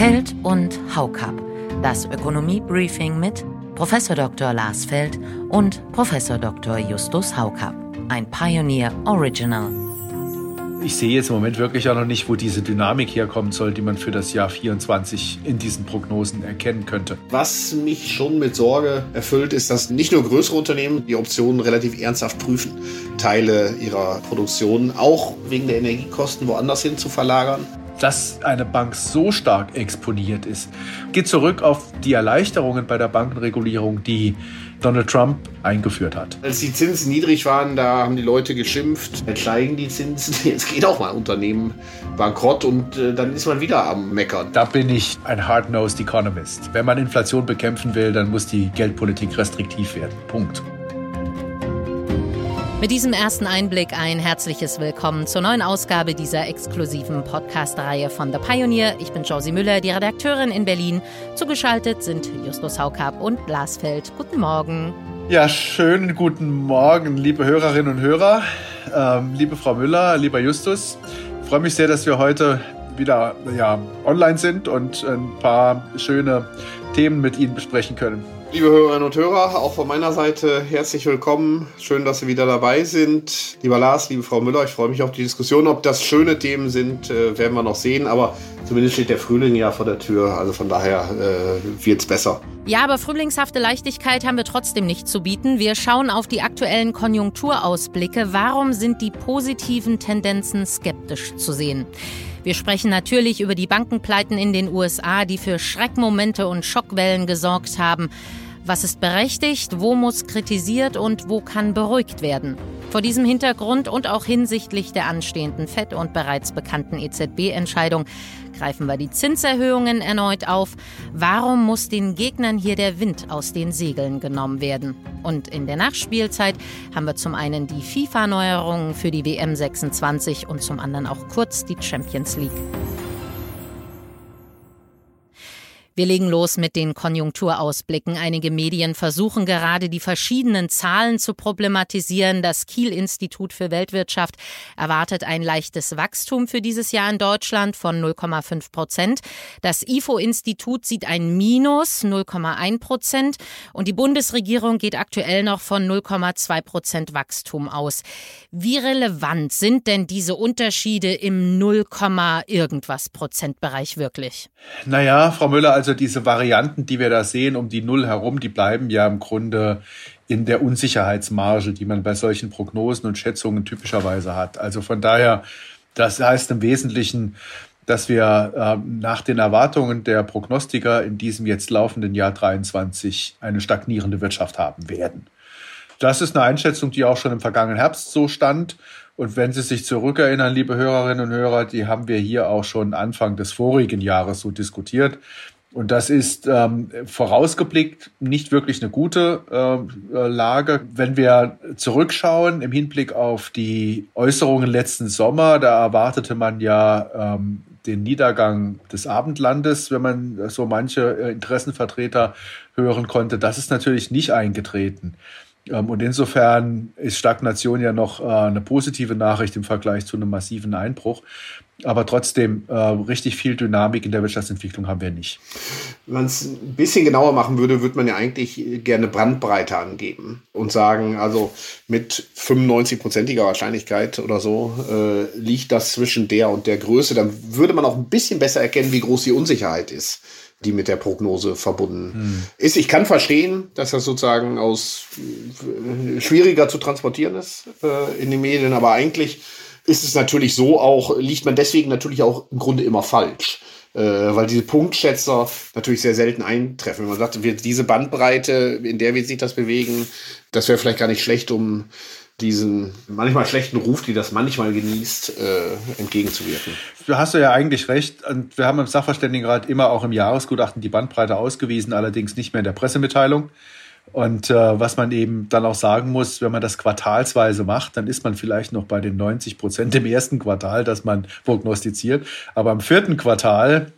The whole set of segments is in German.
Feld und Haukap. Das Ökonomie-Briefing mit Prof. Dr. Lars Feld und Prof. Dr. Justus Haukap. Ein Pioneer Original. Ich sehe jetzt im Moment wirklich auch noch nicht, wo diese Dynamik herkommen soll, die man für das Jahr 24 in diesen Prognosen erkennen könnte. Was mich schon mit Sorge erfüllt, ist, dass nicht nur größere Unternehmen die Optionen relativ ernsthaft prüfen, Teile ihrer Produktion auch wegen der Energiekosten woanders hin zu verlagern dass eine Bank so stark exponiert ist, geht zurück auf die Erleichterungen bei der Bankenregulierung, die Donald Trump eingeführt hat. Als die Zinsen niedrig waren, da haben die Leute geschimpft, jetzt steigen die Zinsen, jetzt geht auch mal ein Unternehmen bankrott und äh, dann ist man wieder am Meckern. Da bin ich ein hard-nosed Economist. Wenn man Inflation bekämpfen will, dann muss die Geldpolitik restriktiv werden. Punkt. Mit diesem ersten Einblick ein herzliches Willkommen zur neuen Ausgabe dieser exklusiven Podcast-Reihe von The Pioneer. Ich bin Josie Müller, die Redakteurin in Berlin. Zugeschaltet sind Justus Haukap und Lars Feld. Guten Morgen. Ja, schönen guten Morgen, liebe Hörerinnen und Hörer, ähm, liebe Frau Müller, lieber Justus. Ich freue mich sehr, dass wir heute wieder ja, online sind und ein paar schöne Themen mit Ihnen besprechen können. Liebe Hörerinnen und Hörer, auch von meiner Seite herzlich willkommen. Schön, dass Sie wieder dabei sind. Lieber Lars, liebe Frau Müller, ich freue mich auf die Diskussion. Ob das schöne Themen sind, äh, werden wir noch sehen. Aber zumindest steht der Frühling ja vor der Tür. Also von daher äh, wird es besser. Ja, aber frühlingshafte Leichtigkeit haben wir trotzdem nicht zu bieten. Wir schauen auf die aktuellen Konjunkturausblicke. Warum sind die positiven Tendenzen skeptisch zu sehen? Wir sprechen natürlich über die Bankenpleiten in den USA, die für Schreckmomente und Schockwellen gesorgt haben. Was ist berechtigt, wo muss kritisiert und wo kann beruhigt werden? Vor diesem Hintergrund und auch hinsichtlich der anstehenden FED und bereits bekannten EZB-Entscheidung greifen wir die Zinserhöhungen erneut auf. Warum muss den Gegnern hier der Wind aus den Segeln genommen werden? Und in der Nachspielzeit haben wir zum einen die FIFA-Neuerungen für die WM 26 und zum anderen auch kurz die Champions League. Wir legen los mit den Konjunkturausblicken. Einige Medien versuchen gerade die verschiedenen Zahlen zu problematisieren. Das Kiel-Institut für Weltwirtschaft erwartet ein leichtes Wachstum für dieses Jahr in Deutschland von 0,5 Prozent. Das IFO-Institut sieht ein Minus 0,1 Prozent und die Bundesregierung geht aktuell noch von 0,2 Prozent Wachstum aus. Wie relevant sind denn diese Unterschiede im 0, irgendwas Prozentbereich wirklich? Naja, Frau Müller, also also diese Varianten, die wir da sehen um die Null herum, die bleiben ja im Grunde in der Unsicherheitsmarge, die man bei solchen Prognosen und Schätzungen typischerweise hat. Also von daher, das heißt im Wesentlichen, dass wir äh, nach den Erwartungen der Prognostiker in diesem jetzt laufenden Jahr 23 eine stagnierende Wirtschaft haben werden. Das ist eine Einschätzung, die auch schon im vergangenen Herbst so stand. Und wenn Sie sich zurückerinnern, liebe Hörerinnen und Hörer, die haben wir hier auch schon Anfang des vorigen Jahres so diskutiert. Und das ist ähm, vorausgeblickt nicht wirklich eine gute äh, Lage. Wenn wir zurückschauen im Hinblick auf die Äußerungen letzten Sommer, da erwartete man ja ähm, den Niedergang des Abendlandes, wenn man so manche äh, Interessenvertreter hören konnte. Das ist natürlich nicht eingetreten. Ähm, und insofern ist Stagnation ja noch äh, eine positive Nachricht im Vergleich zu einem massiven Einbruch. Aber trotzdem, äh, richtig viel Dynamik in der Wirtschaftsentwicklung haben wir nicht. Wenn man es ein bisschen genauer machen würde, würde man ja eigentlich gerne Brandbreite angeben und sagen, also mit 95-prozentiger Wahrscheinlichkeit oder so äh, liegt das zwischen der und der Größe. Dann würde man auch ein bisschen besser erkennen, wie groß die Unsicherheit ist die mit der Prognose verbunden hm. ist. Ich kann verstehen, dass das sozusagen aus äh, schwieriger zu transportieren ist äh, in den Medien, aber eigentlich ist es natürlich so auch, liegt man deswegen natürlich auch im Grunde immer falsch. Äh, weil diese Punktschätzer natürlich sehr selten eintreffen. Wenn man sagt, wird diese Bandbreite, in der wird sich das bewegen, das wäre vielleicht gar nicht schlecht, um diesen manchmal schlechten Ruf, die das manchmal genießt, äh, entgegenzuwirken. Du hast ja eigentlich recht. Und wir haben im Sachverständigenrat immer auch im Jahresgutachten die Bandbreite ausgewiesen, allerdings nicht mehr in der Pressemitteilung. Und äh, was man eben dann auch sagen muss, wenn man das quartalsweise macht, dann ist man vielleicht noch bei den 90 Prozent im ersten Quartal, das man prognostiziert. Aber im vierten Quartal,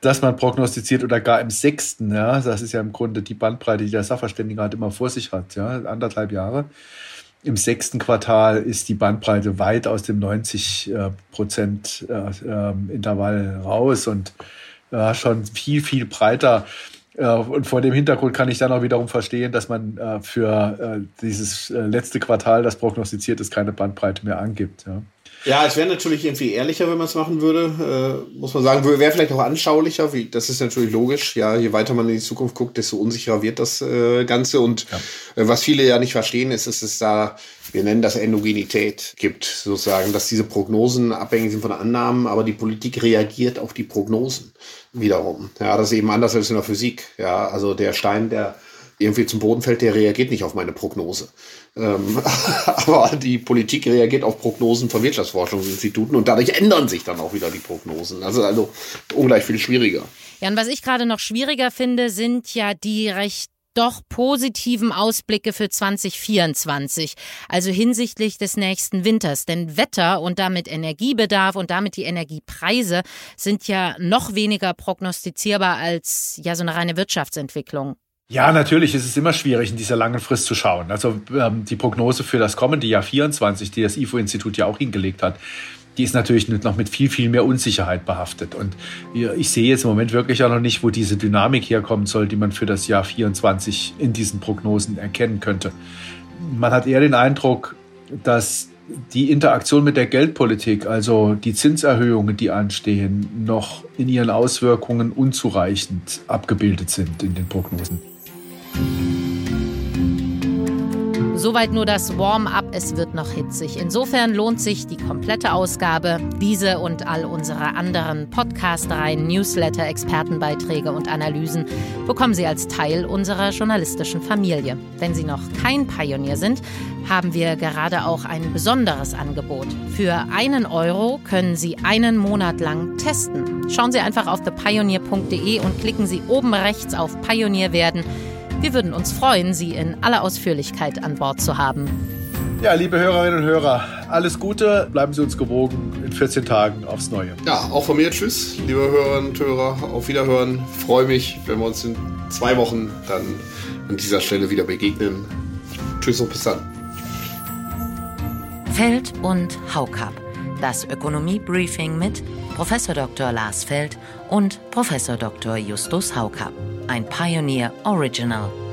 das man prognostiziert oder gar im sechsten, ja, das ist ja im Grunde die Bandbreite, die der Sachverständigenrat immer vor sich hat, ja, anderthalb Jahre. Im sechsten Quartal ist die Bandbreite weit aus dem 90 äh, Prozent äh, ähm, Intervall raus und ja, schon viel, viel breiter. Und vor dem Hintergrund kann ich dann auch wiederum verstehen, dass man äh, für äh, dieses äh, letzte Quartal, das prognostiziert ist, keine Bandbreite mehr angibt. Ja. Ja, es wäre natürlich irgendwie ehrlicher, wenn man es machen würde, äh, muss man sagen. Wäre vielleicht auch anschaulicher, wie, das ist natürlich logisch. Ja, je weiter man in die Zukunft guckt, desto unsicherer wird das äh, Ganze. Und ja. äh, was viele ja nicht verstehen, ist, dass es da, wir nennen das Endogenität gibt, sozusagen, dass diese Prognosen abhängig sind von Annahmen, aber die Politik reagiert auf die Prognosen wiederum. Ja, das ist eben anders als in der Physik. Ja, also der Stein, der irgendwie zum Boden fällt, der reagiert nicht auf meine Prognose. Ähm, aber die Politik reagiert auf Prognosen von Wirtschaftsforschungsinstituten und dadurch ändern sich dann auch wieder die Prognosen. Also, also ungleich viel schwieriger. Ja, und was ich gerade noch schwieriger finde, sind ja die recht doch positiven Ausblicke für 2024, also hinsichtlich des nächsten Winters. Denn Wetter und damit Energiebedarf und damit die Energiepreise sind ja noch weniger prognostizierbar als ja so eine reine Wirtschaftsentwicklung. Ja, natürlich ist es immer schwierig, in dieser langen Frist zu schauen. Also ähm, die Prognose für das kommende Jahr 24, die das IFO-Institut ja auch hingelegt hat, die ist natürlich noch mit viel, viel mehr Unsicherheit behaftet. Und ich sehe jetzt im Moment wirklich auch noch nicht, wo diese Dynamik herkommen soll, die man für das Jahr 24 in diesen Prognosen erkennen könnte. Man hat eher den Eindruck, dass die Interaktion mit der Geldpolitik, also die Zinserhöhungen, die anstehen, noch in ihren Auswirkungen unzureichend abgebildet sind in den Prognosen. Soweit nur das Warm-up, es wird noch hitzig. Insofern lohnt sich die komplette Ausgabe. Diese und all unsere anderen Podcast-Reihen, Newsletter, Expertenbeiträge und Analysen bekommen Sie als Teil unserer journalistischen Familie. Wenn Sie noch kein Pionier sind, haben wir gerade auch ein besonderes Angebot. Für einen Euro können Sie einen Monat lang testen. Schauen Sie einfach auf thepioneer.de und klicken Sie oben rechts auf Pionier werden. Wir würden uns freuen, Sie in aller Ausführlichkeit an Bord zu haben. Ja, liebe Hörerinnen und Hörer, alles Gute, bleiben Sie uns gewogen in 14 Tagen aufs Neue. Ja, auch von mir Tschüss, liebe Hörerinnen und Hörer, auf Wiederhören. Freue mich, wenn wir uns in zwei Wochen dann an dieser Stelle wieder begegnen. Tschüss und bis dann. Feld und Haukap. Das Ökonomie-Briefing mit Prof. Dr. Lars Feld und Prof. Dr. Justus Haukap ein Pioneer Original.